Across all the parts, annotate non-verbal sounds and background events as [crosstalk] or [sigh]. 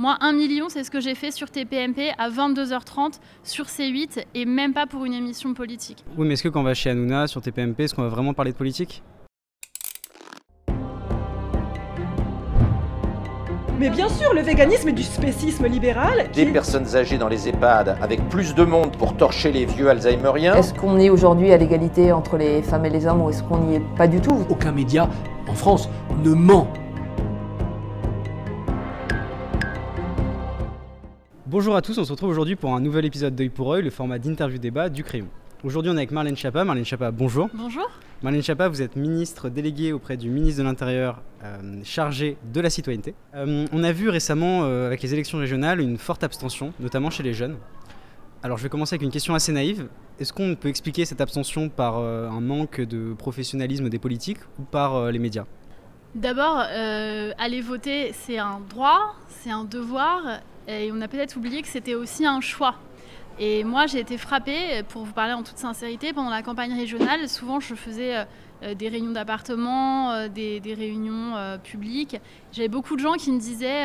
Moi, un million, c'est ce que j'ai fait sur TPMP à 22h30 sur C8 et même pas pour une émission politique. Oui, mais est-ce que quand on va chez Hanouna sur TPMP, est-ce qu'on va vraiment parler de politique? Mais bien sûr, le véganisme est du spécisme libéral. Des personnes âgées dans les EHPAD avec plus de monde pour torcher les vieux Alzheimeriens. Est-ce qu'on est aujourd'hui à l'égalité entre les femmes et les hommes ou est-ce qu'on n'y est pas du tout? Aucun média en France ne ment. Bonjour à tous, on se retrouve aujourd'hui pour un nouvel épisode d'œil pour œil, le format d'interview débat du Crayon. Aujourd'hui, on est avec Marlène Schiappa. Marlène Schiappa, bonjour. Bonjour. Marlène Schiappa, vous êtes ministre déléguée auprès du ministre de l'Intérieur euh, chargé de la citoyenneté. Euh, on a vu récemment, euh, avec les élections régionales, une forte abstention, notamment chez les jeunes. Alors, je vais commencer avec une question assez naïve. Est-ce qu'on peut expliquer cette abstention par un manque de professionnalisme des politiques ou par les médias? D'abord, aller voter, c'est un droit, c'est un devoir, et on a peut-être oublié que c'était aussi un choix. Et moi, j'ai été frappée, pour vous parler en toute sincérité, pendant la campagne régionale. Souvent, je faisais euh, des réunions d'appartement, euh, des, réunions publiques. J'avais beaucoup de gens qui me disaient,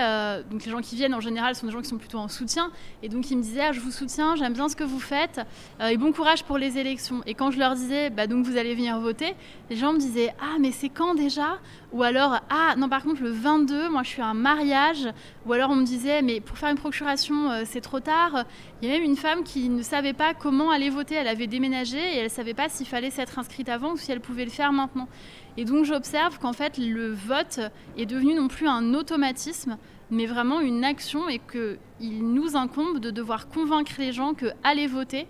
donc les gens qui viennent en général sont des gens qui sont plutôt en soutien, et donc ils me disaient ah, je vous soutiens, j'aime bien ce que vous faites, et bon courage pour les élections. Et quand je leur disais bah, donc vous allez venir voter, les gens me disaient ah mais c'est quand déjà? Ou alors ah non par contre le 22, moi je suis à un mariage, ou alors on me disait mais pour faire une procuration c'est trop tard. Il y a même une femme qui ne savait pas comment aller voter, elle avait déménagé et elle ne savait pas s'il fallait s'être inscrite avant ou si elle pouvait le faire maintenant. Et donc j'observe qu'en fait le vote est devenu non plus un automatisme, mais vraiment une action et qu'il nous incombe de devoir convaincre les gens que aller voter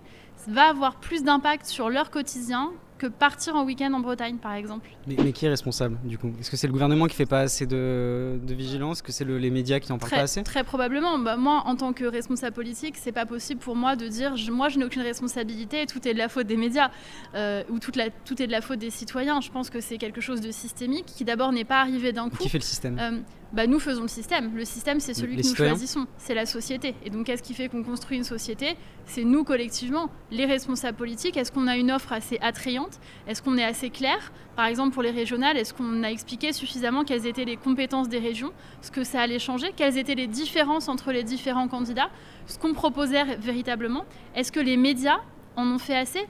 va avoir plus d'impact sur leur quotidien que partir en week-end en Bretagne, par exemple. Mais, qui est responsable, du coup? Est-ce que c'est le gouvernement qui fait pas assez de, vigilance? Est-ce que c'est les médias qui n'en parlent pas assez? Très probablement. Bah, moi, en tant que responsable politique, c'est pas possible pour moi de dire moi, je n'ai aucune responsabilité, tout est de la faute des médias, euh, ou toute la, tout est de la faute des citoyens. Je pense que c'est quelque chose de systémique qui d'abord n'est pas arrivé d'un coup. Qui fait le système? Euh, bah, nous faisons le système. Le système, c'est celui que nous choisissons. C'est la société. Et donc, qu'est-ce qui fait qu'on construit une société? C'est nous collectivement, les responsables politiques. Est-ce qu'on a une offre assez attrayante? Est-ce qu'on est assez clair? Par exemple, pour les régionales, est-ce qu'on a expliqué suffisamment quelles étaient les compétences des régions? Ce que ça allait changer? Quelles étaient les différences entre les différents candidats? Ce qu'on proposait véritablement Est-ce que les médias en ont fait assez?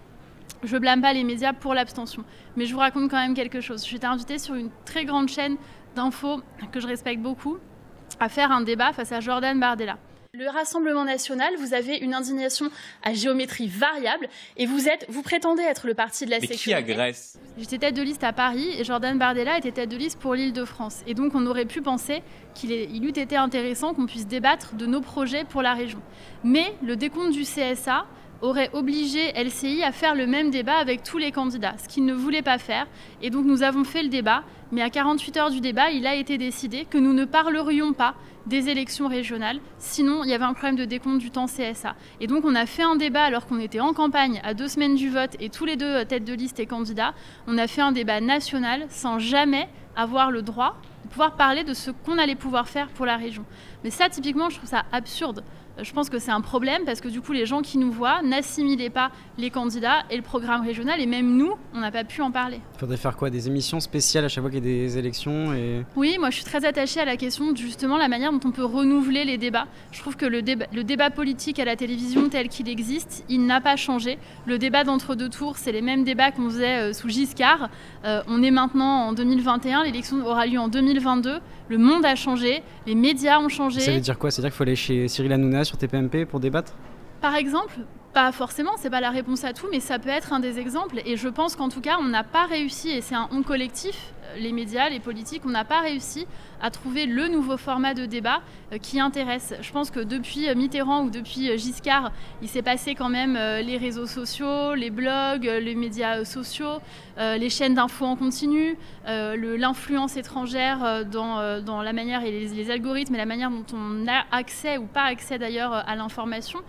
Je blâme pas les médias pour l'abstention, mais je vous raconte quand même quelque chose. J'étais invitée sur une très grande chaîne d'infos que je respecte beaucoup à faire un débat face à Jordan Bardella. Le Rassemblement national, vous avez une indignation à géométrie variable et vous êtes, vous prétendez être le parti de la Mais sécurité. qui agresse J'étais tête de liste à Paris et Jordan Bardella était tête de liste pour l'Île-de-France. Et donc on aurait pu penser qu'il eût été intéressant qu'on puisse débattre de nos projets pour la région. Mais le décompte du CSA aurait obligé LCI à faire le même débat avec tous les candidats, ce qu'il ne voulait pas faire. Et donc nous avons fait le débat, mais à 48 heures du débat, il a été décidé que nous ne parlerions pas des élections régionales, sinon il y avait un problème de décompte du temps CSA. Et donc on a fait un débat alors qu'on était en campagne à deux semaines du vote et tous les deux têtes de liste et candidats, on a fait un débat national sans jamais avoir le droit de pouvoir parler de ce qu'on allait pouvoir faire pour la région. Mais ça, typiquement, je trouve ça absurde je pense que c'est un problème parce que du coup, les gens qui nous voient n'assimilaient pas les candidats et le programme régional, et même nous, on n'a pas pu en parler. Il faudrait faire quoi? Des émissions spéciales à chaque fois qu'il y a des élections et... Oui, moi je suis très attachée à la question de justement la manière dont on peut renouveler les débats. Je trouve que le, débat, le débat politique à la télévision tel qu'il existe, il n'a pas changé. Le débat d'entre-deux tours, c'est les mêmes débats qu'on faisait euh, sous Giscard. Euh, on est maintenant en 2021, l'élection aura lieu en 2022. Le monde a changé, les médias ont changé. Ça veut dire quoi? C'est-à-dire qu'il faut aller chez Cyril Hanouna sur TPMP pour débattre? Par exemple, pas forcément, c'est pas la réponse à tout, mais ça peut être un des exemples. Et je pense qu'en tout cas, on n'a pas réussi, et c'est un on collectif, euh, les médias, les politiques, on n'a pas réussi à trouver le nouveau format de débat euh, qui intéresse. Je pense que depuis euh, Mitterrand ou depuis Giscard, il s'est passé quand même les réseaux sociaux, les blogs, les médias sociaux, les chaînes d'infos en continu, l'influence étrangère dans, la manière et les algorithmes et la manière dont on a accès ou pas accès d'ailleurs à l'information.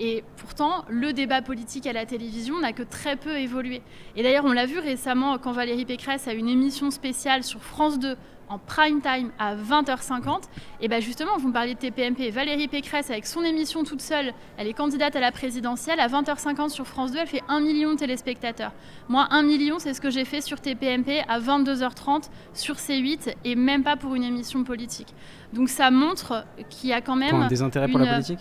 Et pourtant, le débat politique à la télévision n'a que très peu évolué. Et d'ailleurs, on l'a vu récemment quand Valérie Pécresse a une émission spéciale sur France 2 en prime time à 20h50. Et bien justement, vous me parliez de TPMP. Valérie Pécresse, avec son émission toute seule, elle est candidate à la présidentielle. À 20h50 sur France 2, elle fait 1 million de téléspectateurs. Moi, 1 million, c'est ce que j'ai fait sur TPMP à 22h30 sur C8 et même pas pour une émission politique. Donc ça montre qu'il y a quand même... des intérêts pour la politique?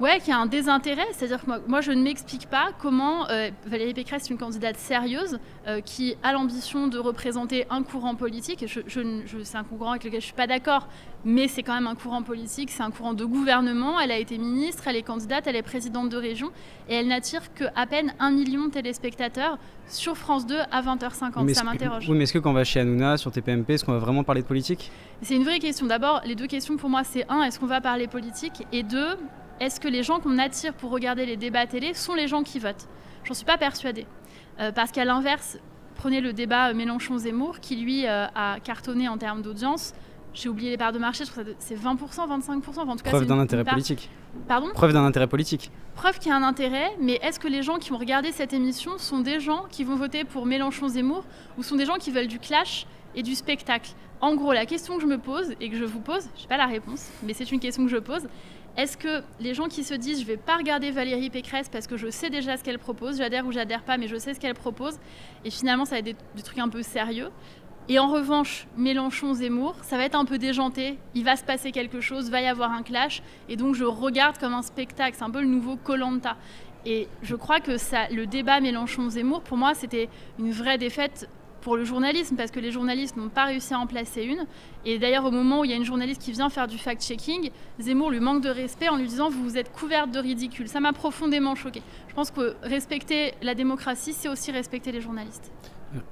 Ouais, qu'il y a un désintérêt. C'est-à-dire que moi, moi, je ne m'explique pas comment euh, Valérie Pécresse est une candidate sérieuse euh, qui a l'ambition de représenter un courant politique. Je, je, c'est un courant avec lequel je ne suis pas d'accord, mais c'est quand même un courant politique, c'est un courant de gouvernement. Elle a été ministre, elle est candidate, elle est présidente de région et elle n'attire qu'à peine un million de téléspectateurs sur France 2 à 20h50. Ça m'interroge. Oui, mais est-ce que quand on va chez Hanouna sur TPMP, est-ce qu'on va vraiment parler de politique? C'est une vraie question. D'abord, les deux questions pour moi, c'est un, est-ce qu'on va parler politique? Et deux, est-ce que les gens qu'on attire pour regarder les débats télé sont les gens qui votent? J'en suis pas persuadée. Euh, parce qu'à l'inverse, prenez le débat Mélenchon-Zemmour, qui lui euh, a cartonné en termes d'audience. J'ai oublié les parts de marché, je trouve que c'est 20%, 25%. en tout Preuve d'un intérêt politique. Pardon? Preuve d'un intérêt politique. Preuve qu'il y a un intérêt, mais est-ce que les gens qui vont regarder cette émission sont des gens qui vont voter pour Mélenchon-Zemmour ou sont des gens qui veulent du clash? Et du spectacle En gros, la question que je me pose et que je vous pose, je n'ai pas la réponse, mais c'est une question que je pose, est-ce que les gens qui se disent je vais pas regarder Valérie Pécresse parce que je sais déjà ce qu'elle propose, j'adhère ou j'adhère pas, mais je sais ce qu'elle propose, et finalement ça va être des, trucs un peu sérieux. Et en revanche, Mélenchon-Zemmour, ça va être un peu déjanté, il va se passer quelque chose, va y avoir un clash, et donc je regarde comme un spectacle, c'est un peu le nouveau Colanta. Et je crois que ça, le débat Mélenchon-Zemmour, pour moi, c'était une vraie défaite pour le journalisme, parce que les journalistes n'ont pas réussi à en placer une. Et d'ailleurs, au moment où il y a une journaliste qui vient faire du fact-checking, Zemmour lui manque de respect en lui disant Vous vous êtes couverte de ridicule. Ça m'a profondément choqué. Je pense que respecter la démocratie, c'est aussi respecter les journalistes.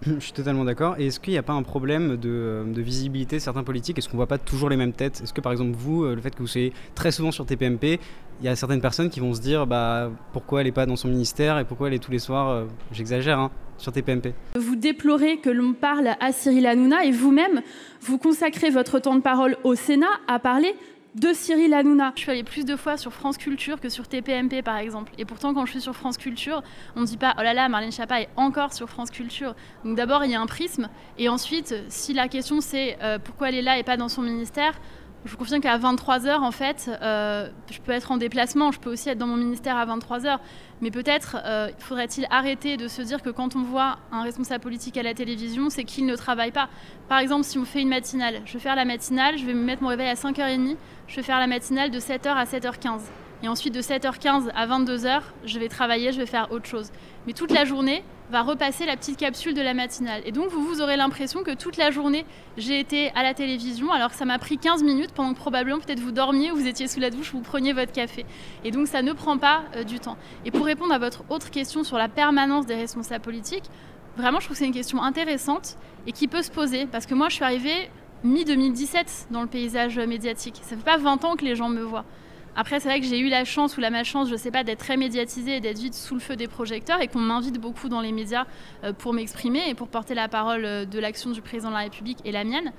Je suis totalement d'accord. Et est-ce qu'il n'y a pas un problème de, visibilité de certains politiques? Est-ce qu'on ne voit pas toujours les mêmes têtes? Est-ce que par exemple vous, euh, le fait que vous soyez très souvent sur TPMP, il y a certaines personnes qui vont se dire bah, pourquoi elle n'est pas dans son ministère et pourquoi elle est tous les soirs, euh, j'exagère, hein, sur TPMP Vous déplorez que l'on parle à Cyril Hanouna et vous-même, vous consacrez votre temps de parole au Sénat à parler de Cyril Hanouna. Je suis allée plus de fois sur France Culture que sur TPMP par exemple. Et pourtant, quand je suis sur France Culture, on ne dit pas oh là là, Marlène Schiappa est encore sur France Culture. Donc d'abord, il y a un prisme. Et ensuite, si la question c'est euh, pourquoi elle est là et pas dans son ministère, je vous confirme qu'à 23h, en fait, euh, je peux être en déplacement, je peux aussi être dans mon ministère à 23h. Mais peut-être euh, faudrait-il arrêter de se dire que quand on voit un responsable politique à la télévision, c'est qu'il ne travaille pas. Par exemple, si on fait une matinale, je vais faire la matinale, je vais me mettre mon réveil à 5h30, je vais faire la matinale de 7h à 7h15. Et ensuite, de 7h15 à 22h, je vais travailler, je vais faire autre chose. Mais toute la journée, va repasser la petite capsule de la matinale. Et donc, vous, vous aurez l'impression que toute la journée, j'ai été à la télévision, alors que ça m'a pris 15 minutes pendant que probablement peut-être vous dormiez ou vous étiez sous la douche ou vous preniez votre café. Et donc, ça ne prend pas euh, du temps. Et pour répondre à votre autre question sur la permanence des responsables politiques, vraiment, je trouve que c'est une question intéressante et qui peut se poser. Parce que moi, je suis arrivée mi-2017 dans le paysage médiatique. Ça fait pas 20 ans que les gens me voient. Après, c'est vrai que j'ai eu la chance ou la malchance, je ne sais pas, d'être très médiatisée et d'être vite sous le feu des projecteurs et qu'on m'invite beaucoup dans les médias euh, pour m'exprimer et pour porter la parole euh, de l'action du président de la République et la mienne.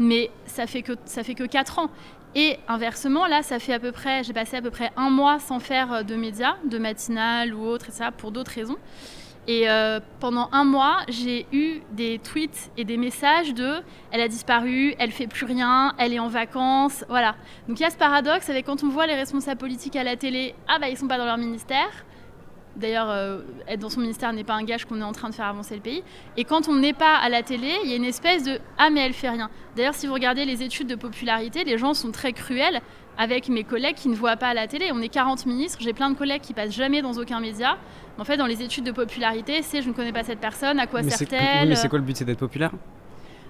Mais ça fait que ça fait que 4 ans. Et inversement, là, ça fait à peu près, j'ai passé à peu près un mois sans faire euh, de médias, de matinale ou autre, pour d'autres raisons. Et euh, pendant un mois, j'ai eu des tweets et des messages de elle a disparu, elle fait plus rien, elle est en vacances, voilà. Donc il y a ce paradoxe avec quand on voit les responsables politiques à la télé, ah bah ils sont pas dans leur ministère. D'ailleurs, euh, être dans son ministère n'est pas un gage qu'on est en train de faire avancer le pays. Et quand on n'est pas à la télé, il y a une espèce de ah mais elle fait rien. D'ailleurs, si vous regardez les études de popularité, les gens sont très cruels avec mes collègues qui ne voient pas à la télé. On est 40 ministres, j'ai plein de collègues qui passent jamais dans aucun média. En fait, dans les études de popularité, c'est je ne connais pas cette personne, à quoi sert-elle Mais c'est quoi le but C'est d'être populaire?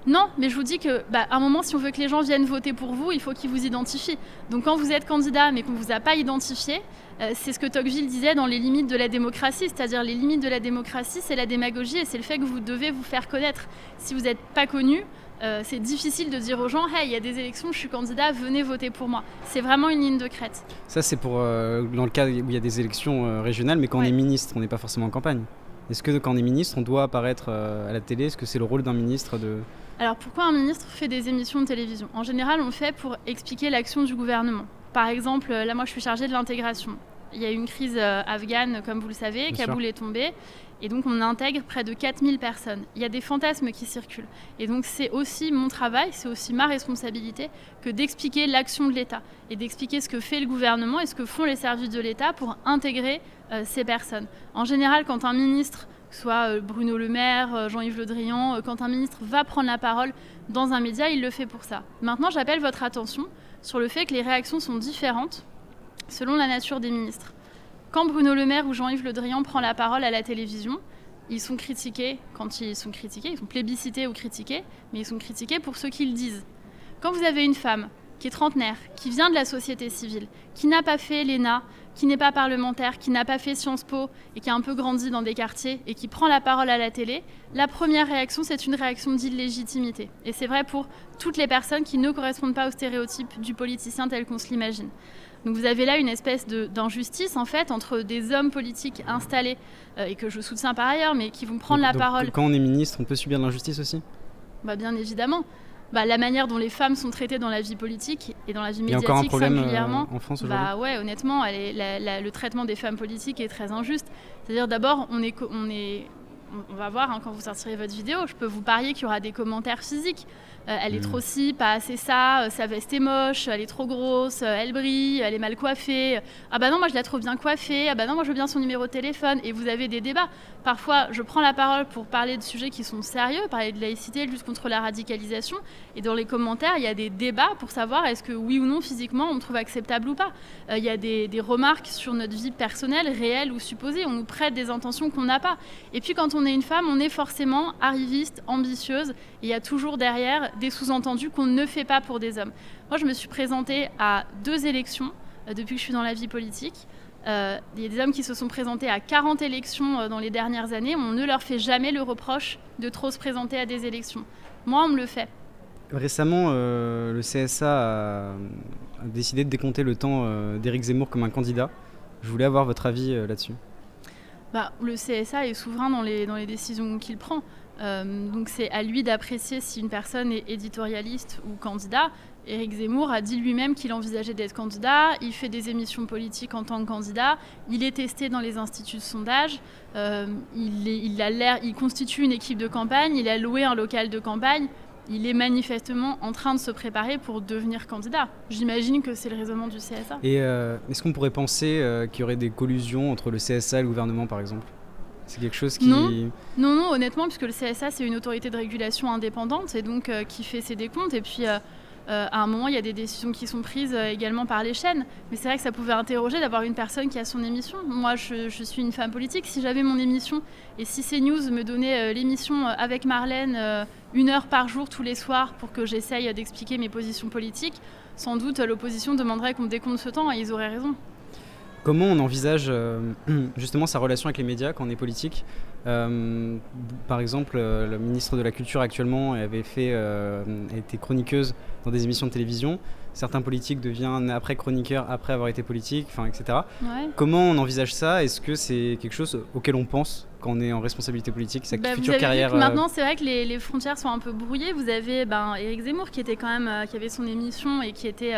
Non, mais je vous dis que, bah, à un moment, si on veut que les gens viennent voter pour vous, il faut qu'ils vous identifient. Donc, quand vous êtes candidat, mais qu'on ne vous a pas identifié, euh, c'est ce que Tocqueville disait dans les limites de la démocratie. C'est-à-dire, les limites de la démocratie, c'est la démagogie et c'est le fait que vous devez vous faire connaître. Si vous n'êtes pas connu, euh, c'est difficile de dire aux gens Hey, il y a des élections, je suis candidat, venez voter pour moi. C'est vraiment une ligne de crête. Ça, c'est pour euh, dans le cas où il y a des élections euh, régionales, mais quand on est ministre, on n'est pas forcément en campagne. Est-ce que quand on est ministre, on doit apparaître à la télé? Est-ce que c'est le rôle d'un ministre de... Alors pourquoi un ministre fait des émissions de télévision? En général, on fait pour expliquer l'action du gouvernement. Par exemple, là, moi, je suis chargée de l'intégration. Il y a eu une crise euh, afghane, comme vous le savez, Bien Kaboul est tombé. Et donc on intègre près de 4000 personnes. Il y a des fantasmes qui circulent. Et donc c'est aussi mon travail, c'est aussi ma responsabilité que d'expliquer l'action de l'État et d'expliquer ce que fait le gouvernement et ce que font les services de l'État pour intégrer euh, ces personnes. En général, quand un ministre, soit euh, Bruno Le Maire, Jean-Yves Le Drian, quand un ministre va prendre la parole dans un média, il le fait pour ça. Maintenant, j'appelle votre attention sur le fait que les réactions sont différentes selon la nature des ministres. Quand Bruno Le Maire ou Jean-Yves Le Drian prend la parole à la télévision, ils sont critiqués quand ils sont critiqués, ils sont plébiscités ou critiqués, mais ils sont critiqués pour ce qu'ils disent. Quand vous avez une femme qui est trentenaire, qui vient de la société civile, qui n'a pas fait l'ENA, qui n'est pas parlementaire, qui n'a pas fait Sciences Po et qui a un peu grandi dans des quartiers et qui prend la parole à la télé, la première réaction, c'est une réaction d'illégitimité. Et c'est vrai pour toutes les personnes qui ne correspondent pas au stéréotype du politicien tel qu'on se l'imagine. Donc vous avez là une espèce d'injustice en fait entre des hommes politiques installés euh, et que je soutiens par ailleurs, mais qui vont prendre Donc- la donc, parole Quand on est ministre, on peut subir de l'injustice aussi? Bah, bien évidemment. Bah, la manière dont les femmes sont traitées dans la vie politique et dans la vie Il y a médiatique encore un problème euh, singulièrement. en France aujourd'hui? Bah ouais, honnêtement, elle est- la- la- le traitement des femmes politiques est très injuste. C'est-à-dire d'abord, on est, on est, on- on va voir hein, quand vous sortirez votre vidéo, je peux vous parier qu'il y aura des commentaires physiques. Euh, elle est Mm. trop ci, pas assez ça, euh, sa veste est moche, elle est trop grosse, euh, elle brille, elle est mal coiffée. Ah bah non, moi je la trouve bien coiffée, ah bah non, moi je veux bien son numéro de téléphone. Et vous avez des débats. Parfois, je prends la parole pour parler de sujets qui sont sérieux, parler de laïcité, lutte contre la radicalisation. Et dans les commentaires, il y a des débats pour savoir est-ce que oui ou non, physiquement, on trouve acceptable ou pas. Euh, Il y a des, des remarques sur notre vie personnelle, réelle ou supposée. On nous prête des intentions qu'on n'a pas. Et puis quand on est une femme, on est forcément arriviste, ambitieuse. Et il y a toujours derrière des sous-entendus qu'on ne fait pas pour des hommes. Moi, je me suis présentée à deux élections euh, depuis que je suis dans la vie politique. Euh, Il y a des hommes qui se sont présentés à 40 élections euh, dans les dernières années. On ne leur fait jamais le reproche de trop se présenter à des élections. Moi, on me le fait. Récemment, euh, le CSA a, décidé de décompter le temps euh, d'Éric Zemmour comme un candidat. Je voulais avoir votre avis euh, là-dessus. Bah, le CSA est souverain dans les, dans les décisions qu'il prend. Donc c'est à lui d'apprécier si une personne est éditorialiste ou candidat. Éric Zemmour a dit lui-même qu'il envisageait d'être candidat. Il fait des émissions politiques en tant que candidat. Il est testé dans les instituts de sondage. Euh, il, est- il a l'air, il constitue une équipe de campagne. Il a loué un local de campagne. Il est manifestement en train de se préparer pour devenir candidat. J'imagine que c'est le raisonnement du CSA. Et euh, est-ce qu'on pourrait penser euh, qu'il y aurait des collusions entre le CSA et le gouvernement, par exemple? C'est quelque chose qui... Non. Non, non, honnêtement, puisque le CSA, c'est une autorité de régulation indépendante et donc qui fait ses décomptes. Et puis, euh, à un moment, il y a des décisions qui sont prises euh, également par les chaînes. Mais c'est vrai que ça pouvait interroger d'avoir une personne qui a son émission. Moi, je, suis une femme politique. Si j'avais mon émission et si CNews me donnait euh, l'émission avec Marlène une heure par jour tous les soirs pour que j'essaye d'expliquer mes positions politiques, sans doute l'opposition demanderait qu'on me décompte ce temps et ils auraient raison. Comment on envisage [clears throat] justement sa relation avec les médias quand on est politique? Euh, Par exemple, euh, le ministre de la Culture actuellement avait fait, euh, été chroniqueuse dans des émissions de télévision. Certains politiques deviennent après chroniqueurs après avoir été politique, etc. Ouais. Comment on envisage ça? Est-ce que c'est quelque chose auquel on pense quand on est en responsabilité politique, sa Bah, vous future vu carrière que maintenant, c'est vrai que les, les frontières sont un peu brouillées. Vous avez ben, Éric Zemmour qui était quand même, qui avait son émission et qui était,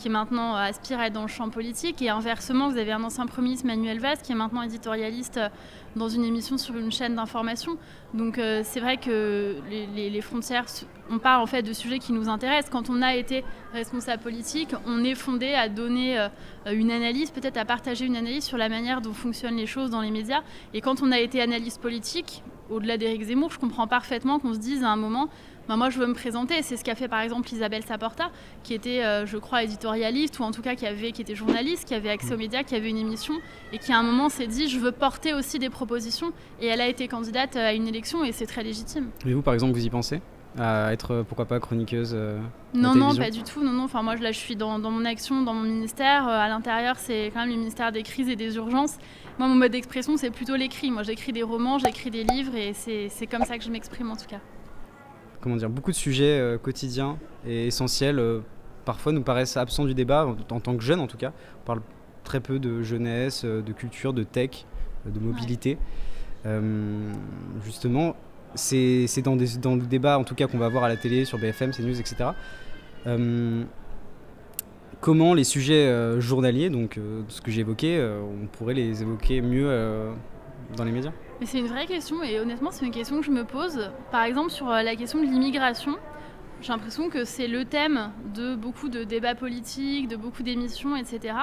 qui maintenant euh, aspire à être dans le champ politique. Et inversement, vous avez un ancien premier ministre Manuel Valls qui est maintenant éditorialiste euh, dans une émission sur une chaîne d'information. Donc euh, c'est vrai que les, frontières, on parle en fait de sujets qui nous intéressent. Quand on a été responsable politique, on est fondé à donner une analyse, peut-être à partager une analyse sur la manière dont fonctionnent les choses dans les médias. Et quand on a été analyste politique, au-delà d'Éric Zemmour, je comprends parfaitement qu'on se dise à un moment, moi je veux me présenter. C'est ce qu'a fait par exemple Isabelle Saporta, qui était, euh, je crois, éditorialiste, ou en tout cas qui, avait, qui était journaliste, qui avait accès aux médias, qui avait une émission, et qui à un moment s'est dit, je veux porter aussi des propositions. Et elle a été candidate à une élection, et c'est très légitime. Et vous, par exemple, vous y pensez À être, euh, pourquoi pas, chroniqueuse euh, Non, non, pas du tout. Non, non. Enfin, moi, là, je suis dans, dans mon action, dans mon ministère. Euh, à l'intérieur, c'est quand même le ministère des crises et des urgences. Moi, mon mode d'expression, c'est plutôt l'écrit. Moi, j'écris des romans, j'écris des livres, et c'est comme ça que je m'exprime, en tout cas. Comment dire, beaucoup de sujets euh, quotidiens et essentiels euh, parfois nous paraissent absents du débat, en, tant que jeunes en tout cas. On parle très peu de jeunesse, euh, de culture, de tech, de mobilité. Justement, c'est dans, dans le débat en tout cas qu'on va voir à la télé, sur BFM, CNews, etc. Comment les sujets journaliers, donc ce que j'ai évoqué, on pourrait les évoquer mieux dans les médias? C'est une vraie question et honnêtement c'est une question que je me pose. Par exemple sur euh, la question de l'immigration, j'ai l'impression que c'est le thème de beaucoup de débats politiques, de beaucoup d'émissions, etc.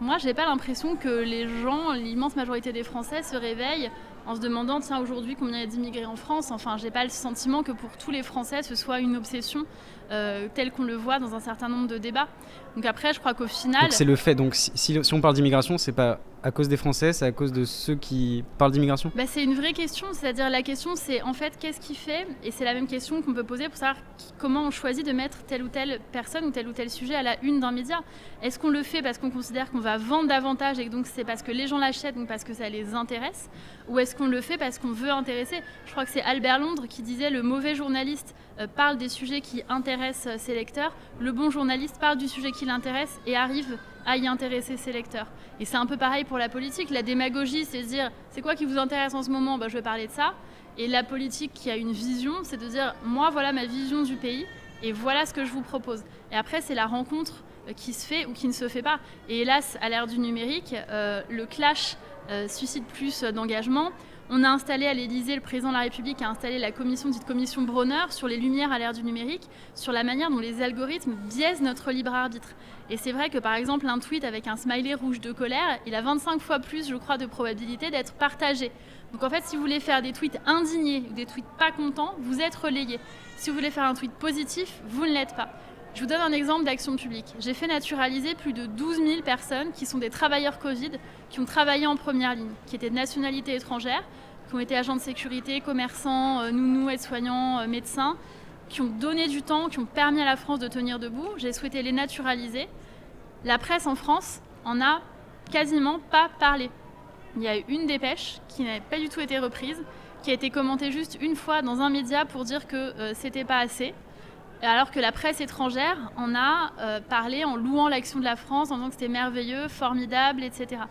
Moi j'ai pas l'impression que les gens, l'immense majorité des Français se réveillent en se demandant tiens aujourd'hui combien il y a d'immigrés en France. Enfin j'ai pas le sentiment que pour tous les Français ce soit une obsession euh, telle qu'on le voit dans un certain nombre de débats. Donc après je crois qu'au final... C'est le fait, donc si, si- si on parle d'immigration, c'est pas à cause des Français, c'est à cause de ceux qui parlent d'immigration? Bah, c'est une vraie question, c'est-à-dire la question c'est en fait qu'est-ce qui fait, et c'est la même question qu'on peut poser pour savoir qui- comment on choisit de mettre telle ou telle personne ou tel ou tel sujet à la une d'un média. Est-ce qu'on le fait parce qu'on considère qu'on va vendre davantage et que donc c'est parce que les gens l'achètent, donc parce que ça les intéresse, ou est-ce qu'on le fait parce qu'on veut intéresser? Je crois que c'est Albert Londres qui disait le mauvais journaliste parle des sujets qui intéressent euh, ses lecteurs, le bon journaliste parle du sujet qui l'intéresse et arrive à y intéresser ses lecteurs. Et c'est un peu pareil pour la politique. La démagogie, c'est de dire c'est quoi qui vous intéresse en ce moment? Bah, Je vais parler de ça. Et la politique qui a une vision, c'est de dire moi, voilà ma vision du pays et voilà ce que je vous propose. Et après, c'est la rencontre euh, qui se fait ou qui ne se fait pas. Et hélas, à l'ère du numérique, euh, le clash euh, suscite plus euh, d'engagement. On a installé à l'Élysée, le président de la République a installé la commission dite commission Bronner sur les lumières à l'ère du numérique, sur la manière dont les algorithmes biaisent notre libre arbitre. Et c'est vrai que par exemple un tweet avec un smiley rouge de colère, il a 25 fois plus, je crois, de probabilité d'être partagé. Donc en fait, si vous voulez faire des tweets indignés ou des tweets pas contents, vous êtes relayé. Si vous voulez faire un tweet positif, vous ne l'êtes pas. Je vous donne un exemple d'action publique. J'ai fait naturaliser plus de 12 000 personnes qui sont des travailleurs Covid, qui ont travaillé en première ligne, qui étaient de nationalité étrangère, qui ont été agents de sécurité, commerçants, euh, nounous, aides-soignants, euh, médecins, qui ont donné du temps, qui ont permis à la France de tenir debout. J'ai souhaité les naturaliser. La presse en France en a quasiment pas parlé. Il y a eu une dépêche qui n'a pas du tout été reprise, qui a été commentée juste une fois dans un média pour dire que euh, c'était pas assez. Alors que la presse étrangère en a euh, parlé en louant l'action de la France, en disant que c'était merveilleux, formidable, etc.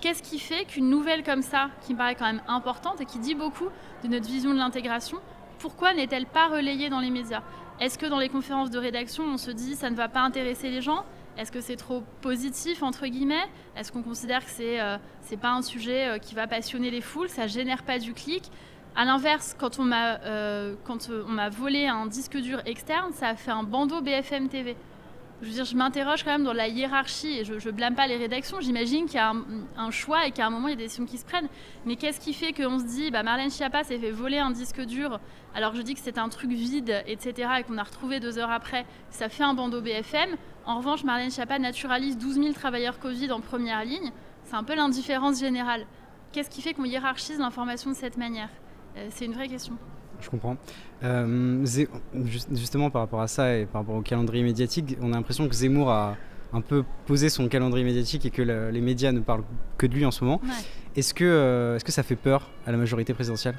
Qu'est-ce qui fait qu'une nouvelle comme ça, qui me paraît quand même importante et qui dit beaucoup de notre vision de l'intégration, pourquoi n'est-elle pas relayée dans les médias? Est-ce que dans les conférences de rédaction, on se dit ça ne va pas intéresser les gens? Est-ce que c'est trop positif entre guillemets? Est-ce qu'on considère que c'est euh, c'est pas un sujet euh, qui va passionner les foules? Ça génère pas du clic? À l'inverse, quand on m'a euh, euh, on m'a volé un disque dur externe, ça a fait un bandeau BFM TV. Je veux dire, je m'interroge quand même dans la hiérarchie et je, je blâme pas les rédactions. J'imagine qu'il y a un, choix et qu'à un moment il y a des décisions qui se prennent. Mais qu'est-ce qui fait qu'on se dit, bah Marlène Schiappa s'est fait voler un disque dur alors que je dis que c'est un truc vide, etc. et qu'on a retrouvé deux heures après, ça fait un bandeau BFM. En revanche, Marlène Schiappa naturalise 12 000 travailleurs Covid en première ligne. C'est un peu l'indifférence générale. Qu'est-ce qui fait qu'on hiérarchise l'information de cette manière? C'est une vraie question. Je comprends. Euh, justement, par rapport à ça et par rapport au calendrier médiatique, on a l'impression que Zemmour a un peu posé son calendrier médiatique et que le- les médias ne parlent que de lui en ce moment. Ouais. Est-ce que, euh, est-ce que ça fait peur à la majorité présidentielle?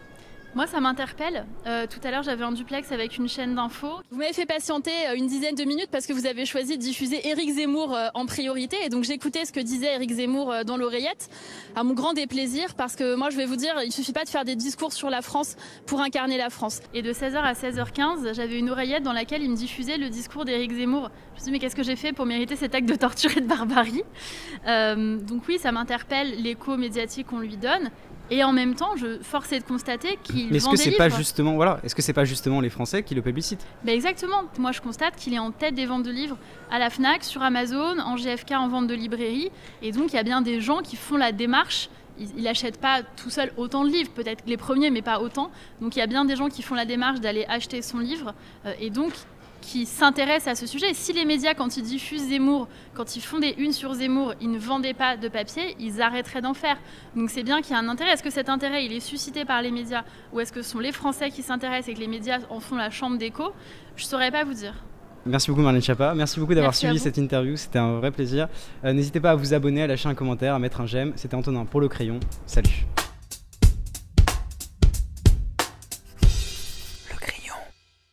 Moi, ça m'interpelle. Euh, tout à l'heure, j'avais un duplex avec une chaîne d'infos. Vous m'avez fait patienter euh, une dizaine de minutes parce que vous avez choisi de diffuser Éric Zemmour euh, en priorité. Et donc, j'écoutais ce que disait Éric Zemmour dans l'oreillette, à mon grand déplaisir, parce que moi, je vais vous dire, il suffit pas de faire des discours sur la France pour incarner la France. Et de 16h à 16h15, j'avais une oreillette dans laquelle il me diffusait le discours d'Éric Zemmour. Je me suis dit, mais qu'est-ce que j'ai fait pour mériter cet acte de torture et de barbarie? Euh, Donc oui, ça m'interpelle l'écho médiatique qu'on lui donne. Et en même temps, je force est de constater qu'il Mais est-ce que c'est pas justement, voilà, est-ce que c'est pas justement les Français qui le publicitent? Ben exactement. Moi, je constate qu'il est en tête des ventes de livres à la Fnac, sur Amazon, en GFK, en vente de librairie. Et donc, il y a bien des gens qui font la démarche. Il n'achète pas tout seul autant de livres, peut-être les premiers, mais pas autant. Donc, il y a bien des gens qui font la démarche d'aller acheter son livre. euh, et donc, qui s'intéressent à ce sujet. Et si les médias, quand ils diffusent Zemmour, quand ils font des unes sur Zemmour, ils ne vendaient pas de papier, ils arrêteraient d'en faire. Donc c'est bien qu'il y a un intérêt. Est-ce que cet intérêt, il est suscité par les médias ou est-ce que ce sont les Français qui s'intéressent et que les médias en font la chambre d'écho Je ne saurais pas vous dire. Merci beaucoup Marlène Chapa, merci beaucoup d'avoir suivi cette interview, c'était un vrai plaisir. Euh, N'hésitez pas à vous abonner, à lâcher un commentaire, à mettre un j'aime. C'était Antonin pour le crayon. Salut